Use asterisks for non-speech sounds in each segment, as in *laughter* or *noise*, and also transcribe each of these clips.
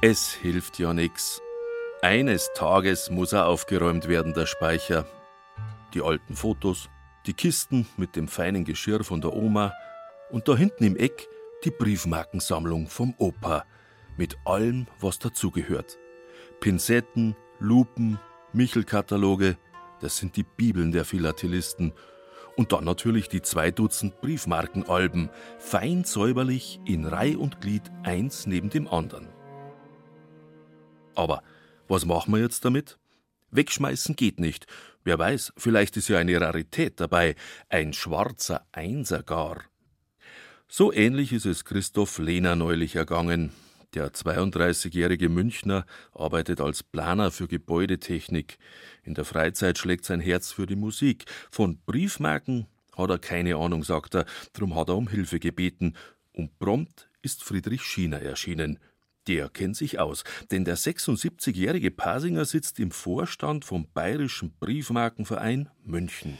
Es hilft ja nix. Eines Tages muss er aufgeräumt werden, der Speicher. Die alten Fotos, die Kisten mit dem feinen Geschirr von der Oma und da hinten im Eck die Briefmarkensammlung vom Opa mit allem, was dazugehört. Pinzetten, Lupen, Michelkataloge, das sind die Bibeln der Philatelisten. Und dann natürlich die zwei Dutzend Briefmarkenalben, fein säuberlich in Reih und Glied eins neben dem anderen. Aber was machen wir jetzt damit? Wegschmeißen geht nicht. Wer weiß, vielleicht ist ja eine Rarität dabei, ein schwarzer Einser gar. So ähnlich ist es Christoph Lehner neulich ergangen. Der 32-jährige Münchner arbeitet als Planer für Gebäudetechnik. In der Freizeit schlägt sein Herz für die Musik. Von Briefmarken hat er keine Ahnung, sagt er, drum hat er um Hilfe gebeten. Und prompt ist Friedrich Schiener erschienen. Der kennt sich aus, denn der 76-jährige Pasinger sitzt im Vorstand vom Bayerischen Briefmarkenverein München.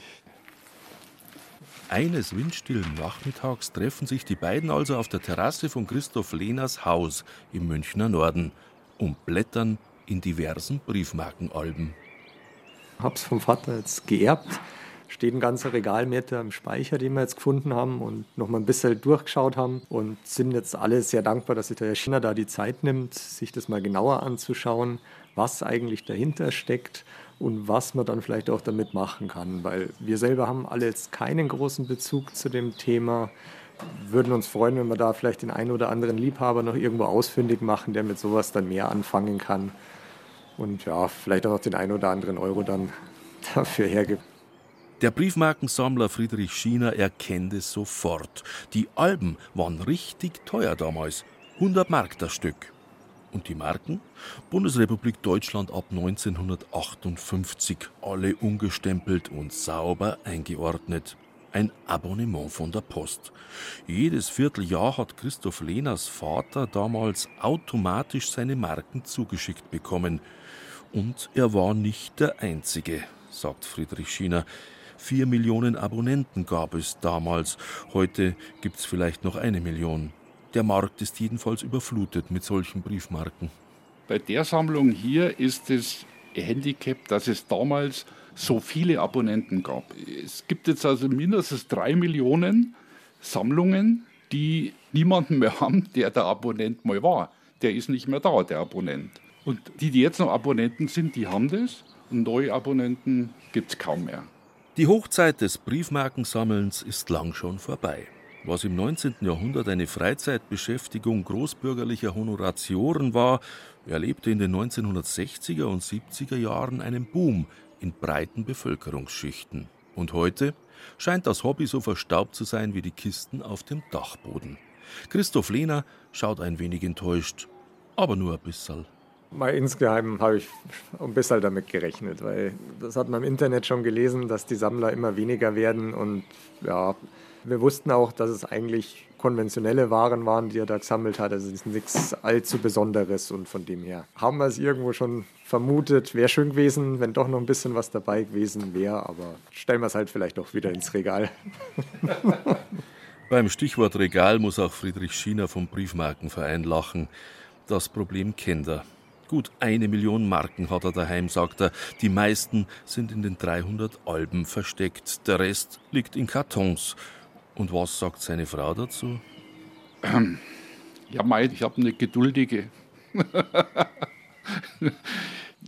Eines windstillen Nachmittags treffen sich die beiden also auf der Terrasse von Christoph Lehners Haus im Münchner Norden und blättern in diversen Briefmarkenalben. Hab's vom Vater jetzt geerbt. Steht ein ganzer Regalmeter im Speicher, den wir jetzt gefunden haben und noch mal ein bisschen durchgeschaut haben und sind jetzt alle sehr dankbar, dass sich der Herr Schiner da die Zeit nimmt, sich das mal genauer anzuschauen, was eigentlich dahinter steckt und was man dann vielleicht auch damit machen kann. Weil wir selber haben alle jetzt keinen großen Bezug zu dem Thema. Würden uns freuen, wenn wir da vielleicht den einen oder anderen Liebhaber noch irgendwo ausfindig machen, der mit sowas dann mehr anfangen kann. Und ja, vielleicht auch noch den einen oder anderen Euro dann *laughs* dafür hergibt. Der Briefmarkensammler Friedrich Schiener erkennt es sofort. Die Alben waren richtig teuer damals. 100 Mark das Stück. Und die Marken? Bundesrepublik Deutschland ab 1958, alle ungestempelt und sauber eingeordnet. Ein Abonnement von der Post. Jedes Vierteljahr hat Christoph Lehners Vater damals automatisch seine Marken zugeschickt bekommen. Und er war nicht der Einzige, sagt Friedrich Schiener. Vier Millionen Abonnenten gab es damals. Heute gibt es vielleicht noch eine Million. Der Markt ist jedenfalls überflutet mit solchen Briefmarken. Bei der Sammlung hier ist das Handicap, dass es damals so viele Abonnenten gab. Es gibt jetzt also mindestens drei Millionen Sammlungen, die niemanden mehr haben, der der Abonnent mal war. Der ist nicht mehr da, der Abonnent. Und die, die jetzt noch Abonnenten sind, die haben das. Und neue Abonnenten gibt es kaum mehr. Die Hochzeit des Briefmarkensammelns ist lang schon vorbei. Was im 19. Jahrhundert eine Freizeitbeschäftigung großbürgerlicher Honoratioren war, erlebte in den 1960er und 70er Jahren einen Boom in breiten Bevölkerungsschichten. Und heute scheint das Hobby so verstaubt zu sein wie die Kisten auf dem Dachboden. Christoph Lehner schaut ein wenig enttäuscht, aber nur ein bisschen. Mal insgeheim habe ich ein bisschen damit gerechnet, weil das hat man im Internet schon gelesen, dass die Sammler immer weniger werden und ja, wir wussten auch, dass es eigentlich konventionelle Waren waren, die er da gesammelt hat. Also es ist nichts allzu Besonderes und von dem her haben wir es irgendwo schon vermutet. Wäre schön gewesen, wenn doch noch ein bisschen was dabei gewesen wäre, aber stellen wir es halt vielleicht auch wieder ins Regal. *laughs* Beim Stichwort Regal muss auch Friedrich Schiener vom Briefmarkenverein lachen. Das Problem kennt er. Gut eine Million Marken hat er daheim, sagt er. Die meisten sind in den 300 Alben versteckt. Der Rest liegt in Kartons. Und was sagt seine Frau dazu? Ja, Mai, ich habe eine geduldige. *laughs*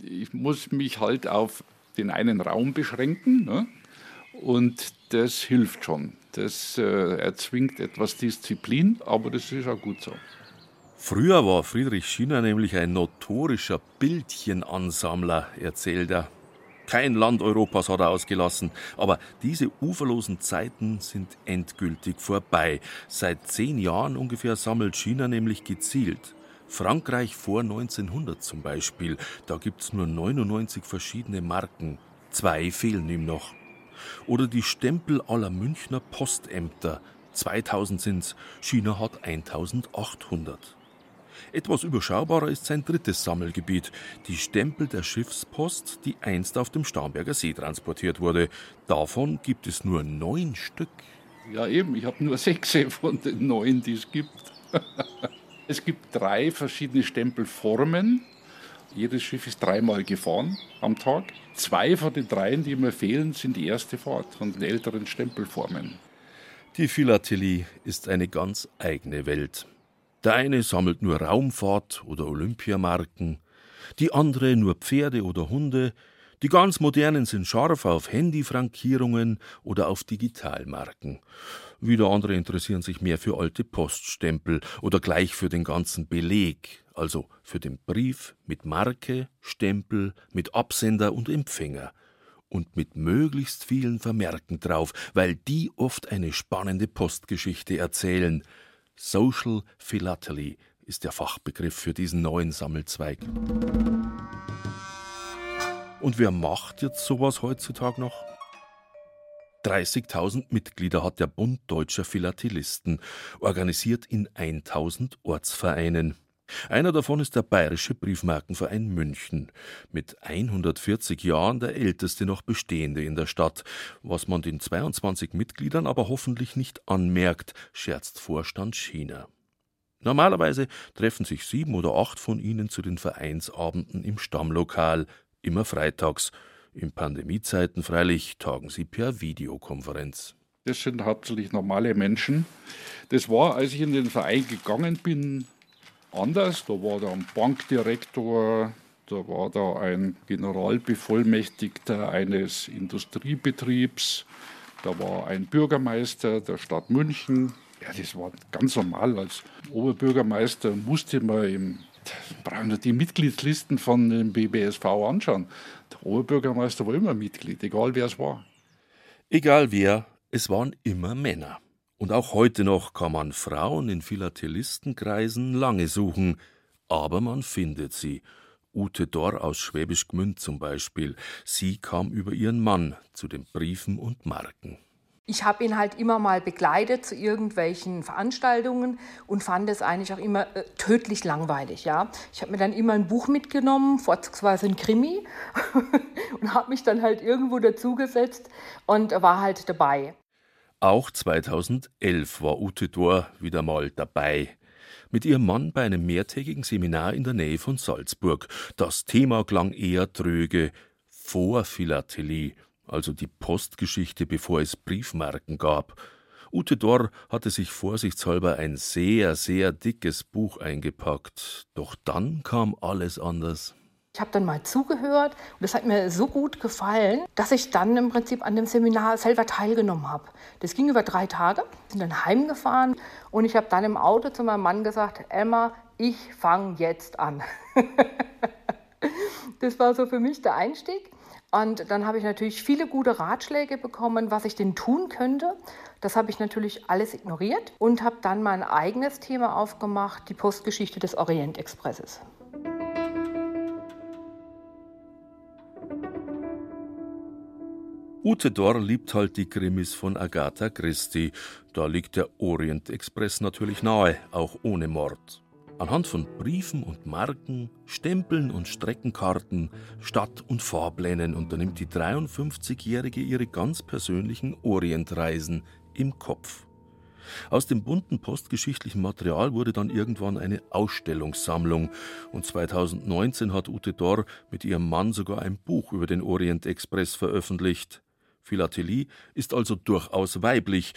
ich muss mich halt auf den einen Raum beschränken ne? und das hilft schon. Das äh, erzwingt etwas Disziplin, aber das ist auch gut so. Früher war Friedrich Schiener nämlich ein notorischer Bildchenansammler, erzählt er. Kein Land Europas hat er ausgelassen. Aber diese uferlosen Zeiten sind endgültig vorbei. Seit zehn Jahren ungefähr sammelt China nämlich gezielt. Frankreich vor 1900 zum Beispiel. Da gibt's nur 99 verschiedene Marken. Zwei fehlen ihm noch. Oder die Stempel aller Münchner Postämter. 2000 sind's. China hat 1800. Etwas überschaubarer ist sein drittes Sammelgebiet, die Stempel der Schiffspost, die einst auf dem Starnberger See transportiert wurde. Davon gibt es nur neun Stück. Ja, eben, ich habe nur *laughs* sechs von den neun, die es gibt. *laughs* Es gibt drei verschiedene Stempelformen. Jedes Schiff ist dreimal gefahren am Tag. Zwei von den dreien, die mir fehlen, sind die erste Fahrt von den älteren Stempelformen. Die Philatelie ist eine ganz eigene Welt. Der eine sammelt nur Raumfahrt oder Olympiamarken, die andere nur Pferde oder Hunde, die ganz modernen sind scharf auf Handyfrankierungen oder auf Digitalmarken. Wieder andere interessieren sich mehr für alte Poststempel oder gleich für den ganzen Beleg, also für den Brief mit Marke, Stempel, mit Absender und Empfänger und mit möglichst vielen Vermerken drauf, weil die oft eine spannende Postgeschichte erzählen. Social Philately ist der Fachbegriff für diesen neuen Sammelzweig. Und wer macht jetzt sowas heutzutage noch? 30.000 Mitglieder hat der Bund Deutscher Philatelisten, organisiert in 1000 Ortsvereinen. Einer davon ist der Bayerische Briefmarkenverein München, mit 140 Jahren der älteste noch bestehende in der Stadt, was man den 22 Mitgliedern aber hoffentlich nicht anmerkt, scherzt Vorstand China. Normalerweise treffen sich sieben oder acht von ihnen zu den Vereinsabenden im Stammlokal, immer freitags. In Pandemiezeiten freilich tagen sie per Videokonferenz. Das sind hauptsächlich normale Menschen. Das war, als ich in den Verein gegangen bin, anders. Da war da ein Bankdirektor, da war da ein Generalbevollmächtigter eines Industriebetriebs, da war ein Bürgermeister der Stadt München. Ja, das war ganz normal. Als Oberbürgermeister musste man im brauchen wir die Mitgliedslisten von dem BBSV anschauen. Der Oberbürgermeister war immer Mitglied, egal wer es war. Egal wer, es waren immer Männer. Und auch heute noch kann man Frauen in Philatelistenkreisen lange suchen, aber man findet sie. Ute Dorr aus Schwäbisch Gmünd zum Beispiel. Sie kam über ihren Mann zu den Briefen und Marken. Ich habe ihn halt immer mal begleitet zu irgendwelchen Veranstaltungen und fand es eigentlich auch immer äh, tödlich langweilig. Ja? Ich habe mir dann immer ein Buch mitgenommen, vorzugsweise ein Krimi, *laughs* und habe mich dann halt irgendwo dazugesetzt und war halt dabei. Auch 2011 war Ute Dor wieder mal dabei. Mit ihrem Mann bei einem mehrtägigen Seminar in der Nähe von Salzburg. Das Thema klang eher tröge. Vorphilatelie, also die Postgeschichte, bevor es Briefmarken gab. Ute Dor hatte sich vorsichtshalber ein sehr, sehr dickes Buch eingepackt. Doch dann kam alles anders. Ich habe dann mal zugehört und das hat mir so gut gefallen, dass ich dann im Prinzip an dem Seminar selber teilgenommen habe. Das ging über drei Tage, sind dann heimgefahren und ich habe dann im Auto zu meinem Mann gesagt, Emma, ich fange jetzt an. *laughs* das war so für mich der Einstieg. Und dann habe ich natürlich viele gute Ratschläge bekommen, was ich denn tun könnte. Das habe ich natürlich alles ignoriert und habe dann mein eigenes Thema aufgemacht, die Postgeschichte des Orientexpresses. Ute Dorr liebt halt die Krimis von Agatha Christie. Da liegt der Orient Express natürlich nahe, auch ohne Mord. Anhand von Briefen und Marken, Stempeln und Streckenkarten, Stadt- und Fahrplänen unternimmt die 53-Jährige ihre ganz persönlichen Orientreisen im Kopf. Aus dem bunten postgeschichtlichen Material wurde dann irgendwann eine Ausstellungssammlung und 2019 hat Ute Dorr mit ihrem Mann sogar ein Buch über den Orient Express veröffentlicht. Philatelie ist also durchaus weiblich.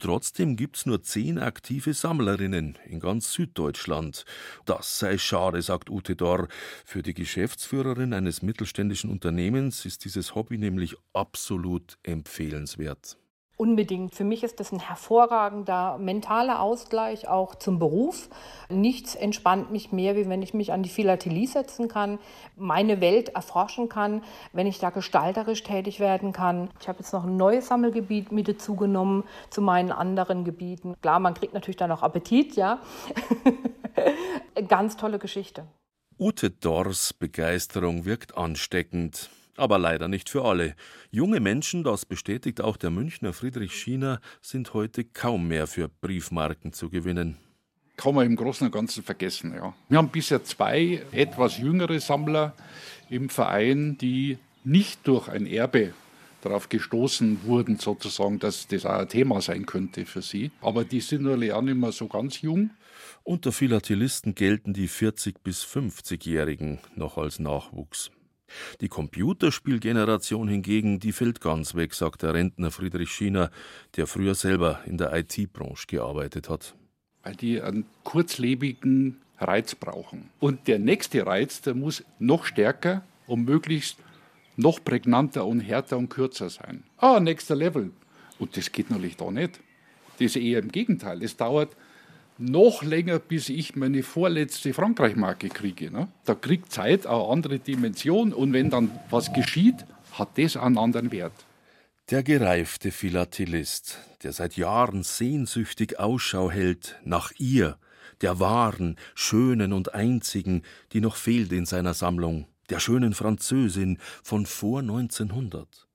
Trotzdem gibt's nur zehn aktive Sammlerinnen in ganz Süddeutschland. Das sei schade, sagt Ute Dorr. Für die Geschäftsführerin eines mittelständischen Unternehmens ist dieses Hobby nämlich absolut empfehlenswert. Unbedingt. Für mich ist das ein hervorragender mentaler Ausgleich auch zum Beruf. Nichts entspannt mich mehr, wie wenn ich mich an die Philatelie setzen kann, meine Welt erforschen kann, wenn ich da gestalterisch tätig werden kann. Ich habe jetzt noch ein neues Sammelgebiet mit dazu genommen zu meinen anderen Gebieten. Klar, man kriegt natürlich dann auch Appetit, ja. *laughs* Ganz tolle Geschichte. Ute Dors Begeisterung wirkt ansteckend. Aber leider nicht für alle. Junge Menschen, das bestätigt auch der Münchner Friedrich Schiener, sind heute kaum mehr für Briefmarken zu gewinnen. Kann man im Großen und Ganzen vergessen, ja. Wir haben bisher zwei etwas jüngere Sammler im Verein, die nicht durch ein Erbe darauf gestoßen wurden, sozusagen, dass das auch ein Thema sein könnte für sie. Aber die sind natürlich auch nicht mehr so ganz jung. Unter Philatelisten gelten die 40- bis 50-Jährigen noch als Nachwuchs. Die Computerspielgeneration hingegen, die fällt ganz weg, sagt der Rentner Friedrich Schiener, der früher selber in der IT-Branche gearbeitet hat. Weil die einen kurzlebigen Reiz brauchen. Und der nächste Reiz, der muss noch stärker und möglichst noch prägnanter und härter und kürzer sein. Ah, nächster Level. Und das geht natürlich da nicht. Das ist eher im Gegenteil. Es dauert noch länger, bis ich meine vorletzte Frankreich-Marke kriege. Ne? Da kriegt Zeit eine andere Dimension und wenn dann was geschieht, hat das einen anderen Wert. Der gereifte Philatelist, der seit Jahren sehnsüchtig Ausschau hält nach ihr, der wahren, schönen und einzigen, die noch fehlt in seiner Sammlung, der schönen Französin von vor 1900.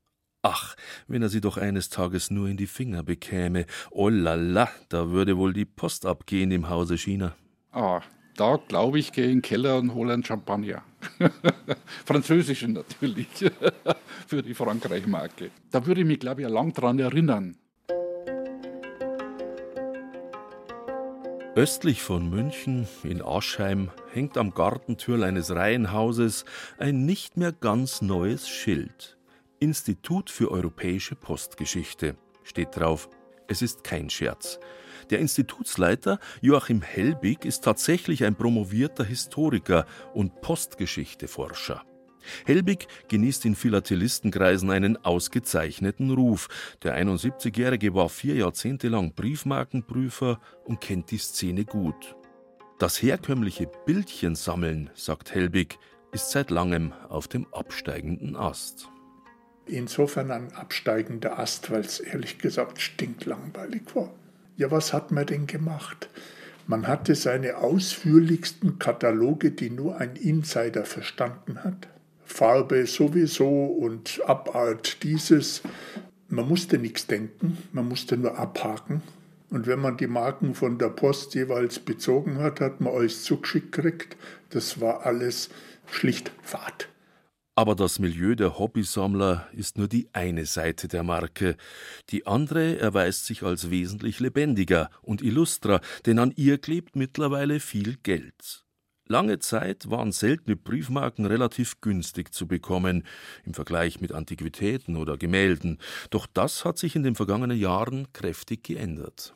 Ach, wenn er sie doch eines Tages nur in die Finger bekäme. Oh la la, da würde wohl die Post abgehen im Hause China. Ah, da glaube ich, gehe in den Keller und hole einen Champagner. *laughs* Französischen natürlich, *laughs* für die Frankreich-Marke. Da würde ich mich, glaube ich, lang dran erinnern. Östlich von München, in Aschheim, hängt am Gartentürl eines Reihenhauses ein nicht mehr ganz neues Schild. Institut für europäische Postgeschichte steht drauf. Es ist kein Scherz. Der Institutsleiter Joachim Helbig ist tatsächlich ein promovierter Historiker und Postgeschichteforscher. Helbig genießt in Philatelistenkreisen einen ausgezeichneten Ruf. Der 71-Jährige war vier Jahrzehnte lang Briefmarkenprüfer und kennt die Szene gut. Das herkömmliche Bildchensammeln, sagt Helbig, ist seit langem auf dem absteigenden Ast insofern ein absteigender Ast, weil es ehrlich gesagt stinklangweilig war. Ja, was hat man denn gemacht? Man hatte seine ausführlichsten Kataloge, die nur ein Insider verstanden hat. Farbe sowieso und Abart dieses. Man musste nichts denken, man musste nur abhaken. Und wenn man die Marken von der Post jeweils bezogen hat, hat man alles zugeschickt gekriegt. Das war alles schlicht Fahrt. Aber das Milieu der Hobbysammler ist nur die eine Seite der Marke. Die andere erweist sich als wesentlich lebendiger und illustrer, denn an ihr klebt mittlerweile viel Geld. Lange Zeit waren seltene Briefmarken relativ günstig zu bekommen im Vergleich mit Antiquitäten oder Gemälden, doch das hat sich in den vergangenen Jahren kräftig geändert.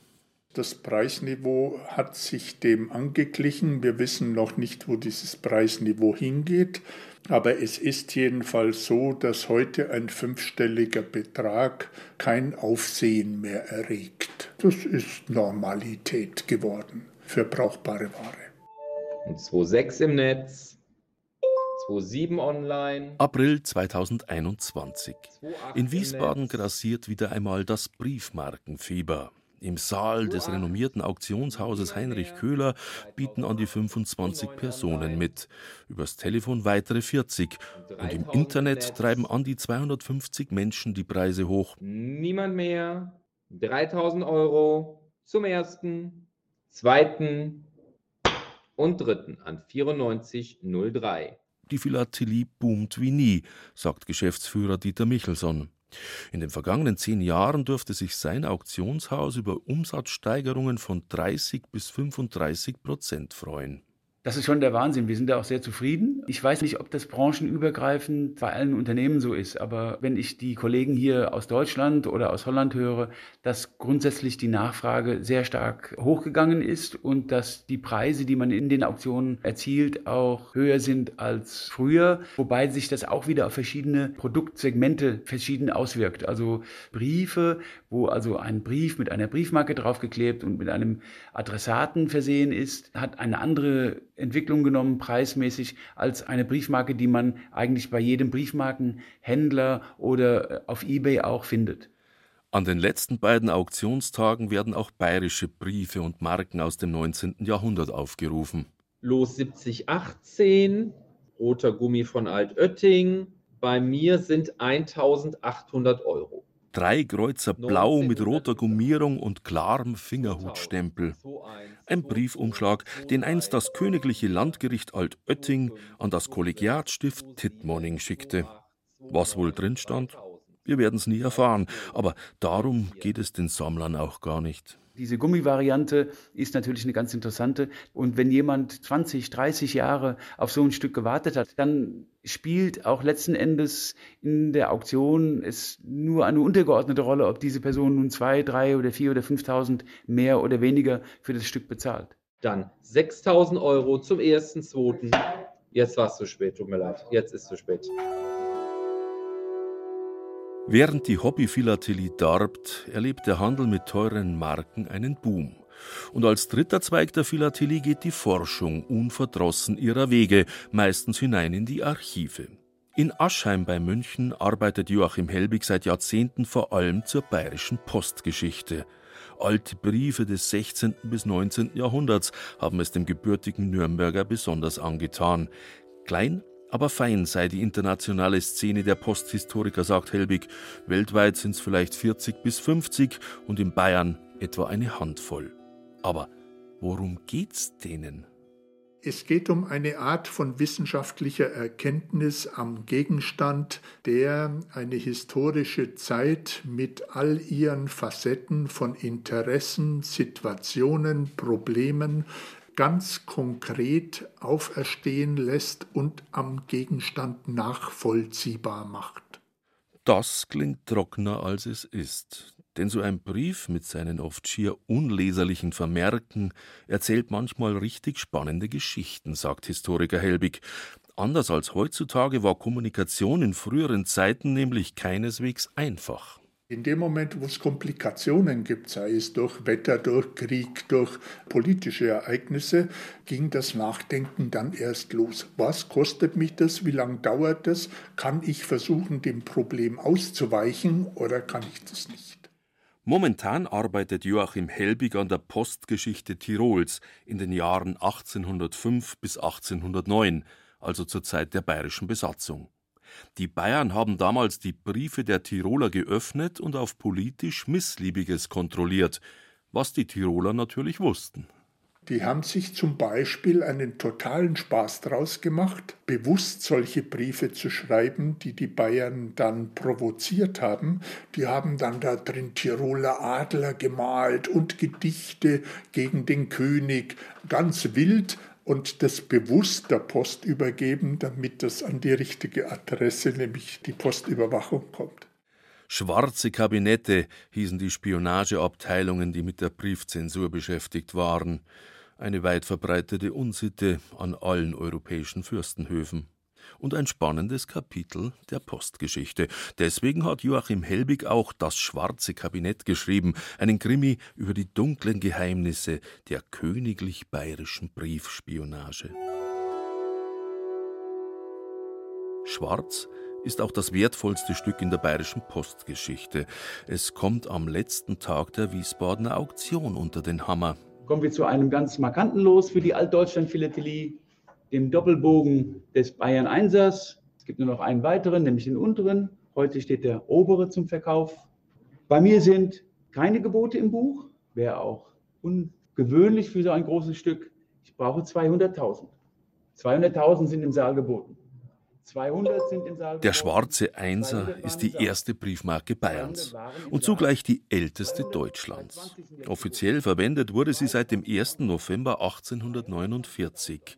Das Preisniveau hat sich dem angeglichen. Wir wissen noch nicht, wo dieses Preisniveau hingeht. Aber es ist jedenfalls so, dass heute ein fünfstelliger Betrag kein Aufsehen mehr erregt. Das ist Normalität geworden für brauchbare Ware. Und 2.6 im Netz, 2.7 online. April 2021. In Wiesbaden grassiert wieder einmal das Briefmarkenfieber. Im Saal des renommierten Auktionshauses Heinrich Köhler bieten an die 25 Personen mit, übers Telefon weitere 40 und im Internet treiben an die 250 Menschen die Preise hoch. Niemand mehr. 3000 Euro zum ersten, zweiten und dritten an 9403. Die Philatelie boomt wie nie, sagt Geschäftsführer Dieter Michelson. In den vergangenen zehn Jahren durfte sich sein Auktionshaus über Umsatzsteigerungen von 30 bis 35 Prozent freuen. Das ist schon der Wahnsinn. Wir sind da auch sehr zufrieden. Ich weiß nicht, ob das branchenübergreifend bei allen Unternehmen so ist, aber wenn ich die Kollegen hier aus Deutschland oder aus Holland höre, dass grundsätzlich die Nachfrage sehr stark hochgegangen ist und dass die Preise, die man in den Auktionen erzielt, auch höher sind als früher, wobei sich das auch wieder auf verschiedene Produktsegmente verschieden auswirkt. Also Briefe, wo also ein Brief mit einer Briefmarke draufgeklebt und mit einem Adressaten versehen ist, hat eine andere Entwicklung genommen, preismäßig, als eine Briefmarke, die man eigentlich bei jedem Briefmarkenhändler oder äh, auf eBay auch findet. An den letzten beiden Auktionstagen werden auch bayerische Briefe und Marken aus dem 19. Jahrhundert aufgerufen. Los 7018, roter Gummi von Altötting. Bei mir sind 1800 Euro. Drei Kreuzer Blau mit roter Gummierung und klarem Fingerhutstempel. Ein Briefumschlag, den einst das königliche Landgericht Altötting an das Kollegiatstift Tittmoning schickte. Was wohl drin stand? Wir werden es nie erfahren, aber darum geht es den Sammlern auch gar nicht. Diese Gummivariante ist natürlich eine ganz interessante. Und wenn jemand 20, 30 Jahre auf so ein Stück gewartet hat, dann spielt auch letzten Endes in der Auktion es nur eine untergeordnete Rolle, ob diese Person nun zwei, drei oder vier oder 5.000 mehr oder weniger für das Stück bezahlt. Dann 6.000 Euro zum ersten, zweiten. Jetzt war es zu spät, tut mir leid. Jetzt ist es zu spät. Während die Hobbyphilatelie darbt, erlebt der Handel mit teuren Marken einen Boom. Und als dritter Zweig der Philatelie geht die Forschung unverdrossen ihrer Wege, meistens hinein in die Archive. In Aschheim bei München arbeitet Joachim Helbig seit Jahrzehnten vor allem zur bayerischen Postgeschichte. Alte Briefe des 16. bis 19. Jahrhunderts haben es dem gebürtigen Nürnberger besonders angetan. Klein, aber fein sei die internationale Szene der Posthistoriker, sagt Helbig. Weltweit sind es vielleicht 40 bis 50 und in Bayern etwa eine Handvoll. Aber worum geht's denen? Es geht um eine Art von wissenschaftlicher Erkenntnis am Gegenstand, der eine historische Zeit mit all ihren Facetten von Interessen, Situationen, Problemen ganz konkret auferstehen lässt und am Gegenstand nachvollziehbar macht. Das klingt trockener als es ist. Denn so ein Brief mit seinen oft schier unleserlichen Vermerken erzählt manchmal richtig spannende Geschichten, sagt Historiker Helbig. Anders als heutzutage war Kommunikation in früheren Zeiten nämlich keineswegs einfach. In dem Moment, wo es Komplikationen gibt, sei es durch Wetter, durch Krieg, durch politische Ereignisse, ging das Nachdenken dann erst los. Was kostet mich das? Wie lange dauert das? Kann ich versuchen, dem Problem auszuweichen oder kann ich das nicht? Momentan arbeitet Joachim Helbig an der Postgeschichte Tirols in den Jahren 1805 bis 1809, also zur Zeit der bayerischen Besatzung. Die Bayern haben damals die Briefe der Tiroler geöffnet und auf politisch Missliebiges kontrolliert, was die Tiroler natürlich wussten. Die haben sich zum Beispiel einen totalen Spaß daraus gemacht, bewusst solche Briefe zu schreiben, die die Bayern dann provoziert haben. Die haben dann da drin Tiroler Adler gemalt und Gedichte gegen den König, ganz wild, und das bewusst der Post übergeben, damit das an die richtige Adresse, nämlich die Postüberwachung, kommt. Schwarze Kabinette hießen die Spionageabteilungen, die mit der Briefzensur beschäftigt waren. Eine weit verbreitete Unsitte an allen europäischen Fürstenhöfen und ein spannendes Kapitel der Postgeschichte. Deswegen hat Joachim Helbig auch Das schwarze Kabinett geschrieben, einen Krimi über die dunklen Geheimnisse der königlich bayerischen Briefspionage. Schwarz ist auch das wertvollste Stück in der bayerischen Postgeschichte. Es kommt am letzten Tag der Wiesbadener Auktion unter den Hammer. Kommen wir zu einem ganz markanten Los für die Altdeutschland-Philatelie dem Doppelbogen des Bayern Einsers. Es gibt nur noch einen weiteren, nämlich den unteren. Heute steht der obere zum Verkauf. Bei mir sind keine Gebote im Buch, wäre auch ungewöhnlich für so ein großes Stück. Ich brauche 200.000. 200.000 sind im Saal geboten. 200 sind im Saal. Der schwarze Einser ist die erste Briefmarke Bayerns und zugleich die älteste Deutschlands. Offiziell verwendet wurde sie seit dem 1. November 1849.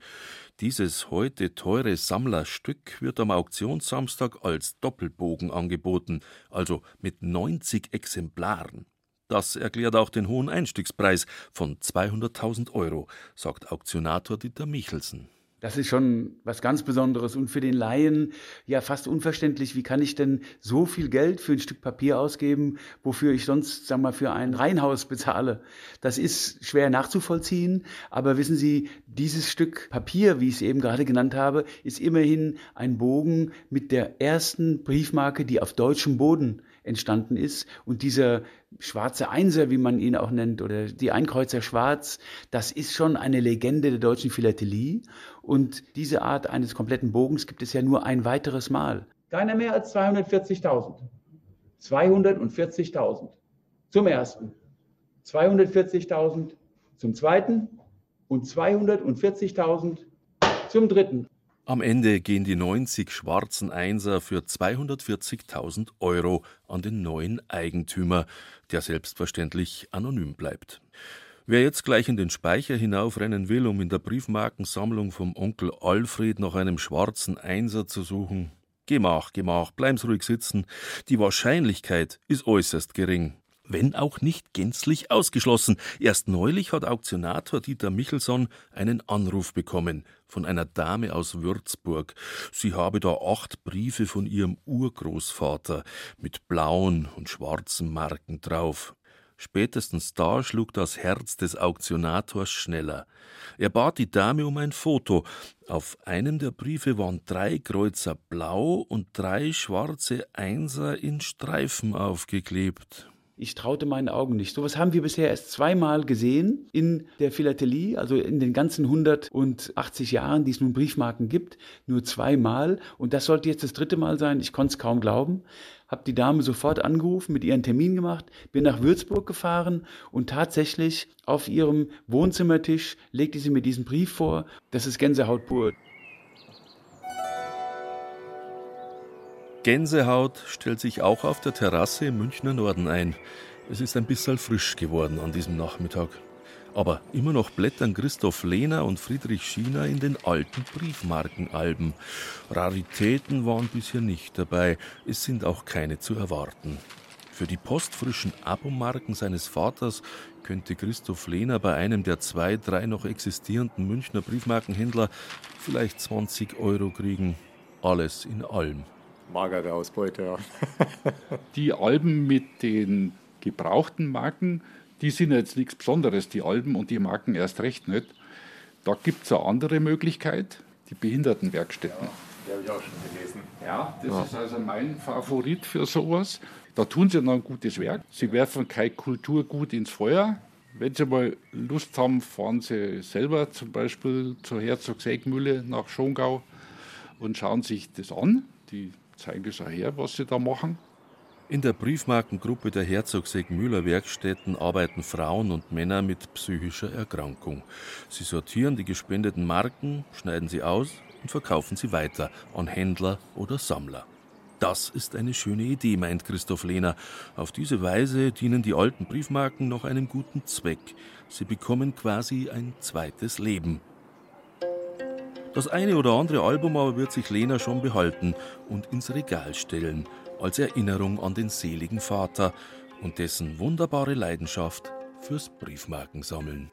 Dieses heute teure Sammlerstück wird am Auktionssamstag als Doppelbogen angeboten, also mit 90 Exemplaren. Das erklärt auch den hohen Einstiegspreis von 200.000 Euro, sagt Auktionator Dieter Michelsen. Das ist schon was ganz Besonderes und für den Laien ja fast unverständlich. Wie kann ich denn so viel Geld für ein Stück Papier ausgeben, wofür ich sonst, sagen wir mal, für ein Reihenhaus bezahle? Das ist schwer nachzuvollziehen, aber wissen Sie, dieses Stück Papier, wie ich es eben gerade genannt habe, ist immerhin ein Bogen mit der ersten Briefmarke, die auf deutschem Boden entstanden ist. Und dieser schwarze Einser, wie man ihn auch nennt, oder die Einkreuzer Schwarz, das ist schon eine Legende der deutschen Philatelie. Und diese Art eines kompletten Bogens gibt es ja nur ein weiteres Mal. Keiner mehr als 240.000. 240.000 zum ersten, 240.000 zum zweiten und 240.000 zum dritten. Am Ende gehen die 90 schwarzen Einser für 240.000 Euro an den neuen Eigentümer, der selbstverständlich anonym bleibt. Wer jetzt gleich in den Speicher hinaufrennen will, um in der Briefmarkensammlung vom Onkel Alfred nach einem schwarzen Einser zu suchen, Gemach, gemach, bleiben's ruhig sitzen. Die Wahrscheinlichkeit ist äußerst gering wenn auch nicht gänzlich ausgeschlossen. Erst neulich hat Auktionator Dieter Michelson einen Anruf bekommen von einer Dame aus Würzburg. Sie habe da acht Briefe von ihrem Urgroßvater mit blauen und schwarzen Marken drauf. Spätestens da schlug das Herz des Auktionators schneller. Er bat die Dame um ein Foto. Auf einem der Briefe waren drei Kreuzer blau und drei schwarze Einser in Streifen aufgeklebt. Ich traute meinen Augen nicht. Sowas haben wir bisher erst zweimal gesehen in der Philatelie, also in den ganzen 180 Jahren, die es nun Briefmarken gibt, nur zweimal. Und das sollte jetzt das dritte Mal sein. Ich konnte es kaum glauben. Hab die Dame sofort angerufen, mit ihr Termin gemacht, bin nach Würzburg gefahren und tatsächlich auf ihrem Wohnzimmertisch legte sie mir diesen Brief vor. Das ist Gänsehaut pur. Gänsehaut stellt sich auch auf der Terrasse im Münchner Norden ein. Es ist ein bisschen frisch geworden an diesem Nachmittag. Aber immer noch blättern Christoph Lehner und Friedrich Schiener in den alten Briefmarkenalben. Raritäten waren bisher nicht dabei, es sind auch keine zu erwarten. Für die postfrischen Abomarken seines Vaters könnte Christoph Lehner bei einem der zwei, drei noch existierenden Münchner Briefmarkenhändler vielleicht 20 Euro kriegen. Alles in allem magere Ausbeute, ja. *laughs* die Alben mit den gebrauchten Marken, die sind jetzt nichts Besonderes, die Alben und die Marken erst recht nicht. Da gibt es eine andere Möglichkeit, die Behindertenwerkstätten. Ja, die habe ich auch schon gelesen. Ja, das ja. ist also mein Favorit für sowas. Da tun sie noch ein gutes Werk. Sie werfen kein Kulturgut ins Feuer. Wenn Sie mal Lust haben, fahren Sie selber zum Beispiel zur Herzogsägmühle nach Schongau und schauen sich das an. Die zeigen auch her, was sie da machen. In der Briefmarkengruppe der Herzog Müller Werkstätten arbeiten Frauen und Männer mit psychischer Erkrankung. Sie sortieren die gespendeten Marken, schneiden sie aus und verkaufen sie weiter an Händler oder Sammler. Das ist eine schöne Idee, meint Christoph Lehner. Auf diese Weise dienen die alten Briefmarken noch einem guten Zweck. Sie bekommen quasi ein zweites Leben. Das eine oder andere Album aber wird sich Lena schon behalten und ins Regal stellen, als Erinnerung an den seligen Vater und dessen wunderbare Leidenschaft fürs Briefmarkensammeln.